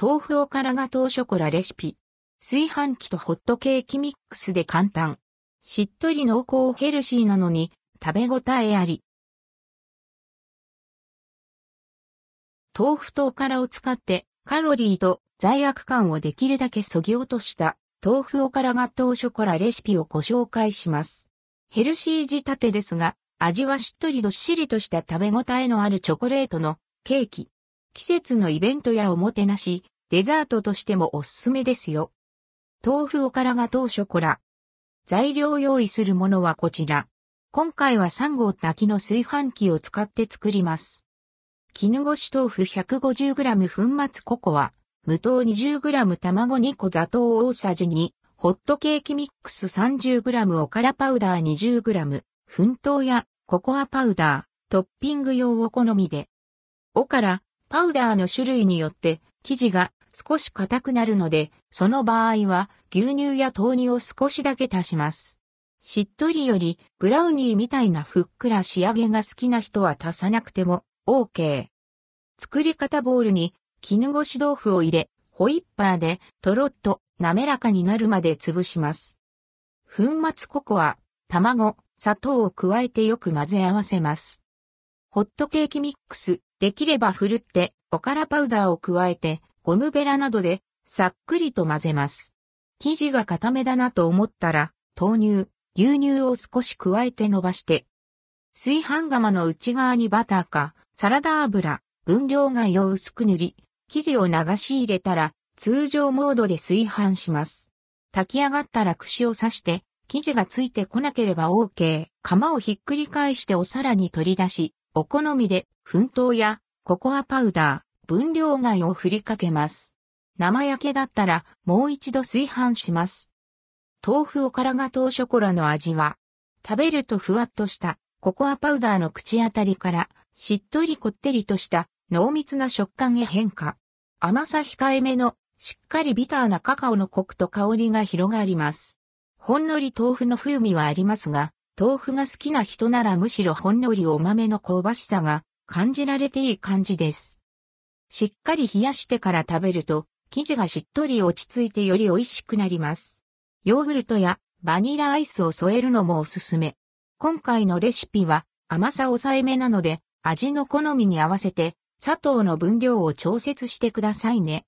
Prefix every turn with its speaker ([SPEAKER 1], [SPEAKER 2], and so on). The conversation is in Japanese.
[SPEAKER 1] 豆腐おからガトーショコラレシピ。炊飯器とホットケーキミックスで簡単。しっとり濃厚ヘルシーなのに食べ応えあり。豆腐とおからを使ってカロリーと罪悪感をできるだけ削ぎ落とした豆腐おからガトーショコラレシピをご紹介します。ヘルシー仕立てですが、味はしっとりどっしりとした食べ応えのあるチョコレートのケーキ。季節のイベントやおもてなし、デザートとしてもおすすめですよ。豆腐おからがトーショコラ。材料用意するものはこちら。今回は3号炊きの炊飯器を使って作ります。絹ごし豆腐 150g 粉末ココア、無糖 20g 卵2個砂糖大さじ2、ホットケーキミックス 30g おからパウダー 20g、粉糖やココアパウダー、トッピング用お好みで。おから、パウダーの種類によって生地が少し硬くなるので、その場合は牛乳や豆乳を少しだけ足します。しっとりよりブラウニーみたいなふっくら仕上げが好きな人は足さなくても OK。作り方ボウルに絹ごし豆腐を入れ、ホイッパーでとろっと滑らかになるまで潰します。粉末ココア、卵、砂糖を加えてよく混ぜ合わせます。ホットケーキミックス、できればふるっておからパウダーを加えてゴムベラなどでさっくりと混ぜます。生地が固めだなと思ったら豆乳、牛乳を少し加えて伸ばして、炊飯釜の内側にバターかサラダ油、分量貝を薄く塗り、生地を流し入れたら通常モードで炊飯します。炊き上がったら串を刺して生地がついてこなければ OK。釜をひっくり返してお皿に取り出し、お好みで粉糖やココアパウダー、分量貝を振りかけます。生焼けだったらもう一度炊飯します。豆腐おからが糖ショコラの味は、食べるとふわっとしたココアパウダーの口当たりから、しっとりこってりとした濃密な食感へ変化。甘さ控えめのしっかりビターなカカオのコクと香りが広がります。ほんのり豆腐の風味はありますが、豆腐が好きな人ならむしろほんのりお豆の香ばしさが感じられていい感じです。しっかり冷やしてから食べると、生地がしっとり落ち着いてより美味しくなります。ヨーグルトやバニラアイスを添えるのもおすすめ。今回のレシピは甘さ抑えめなので、味の好みに合わせて砂糖の分量を調節してくださいね。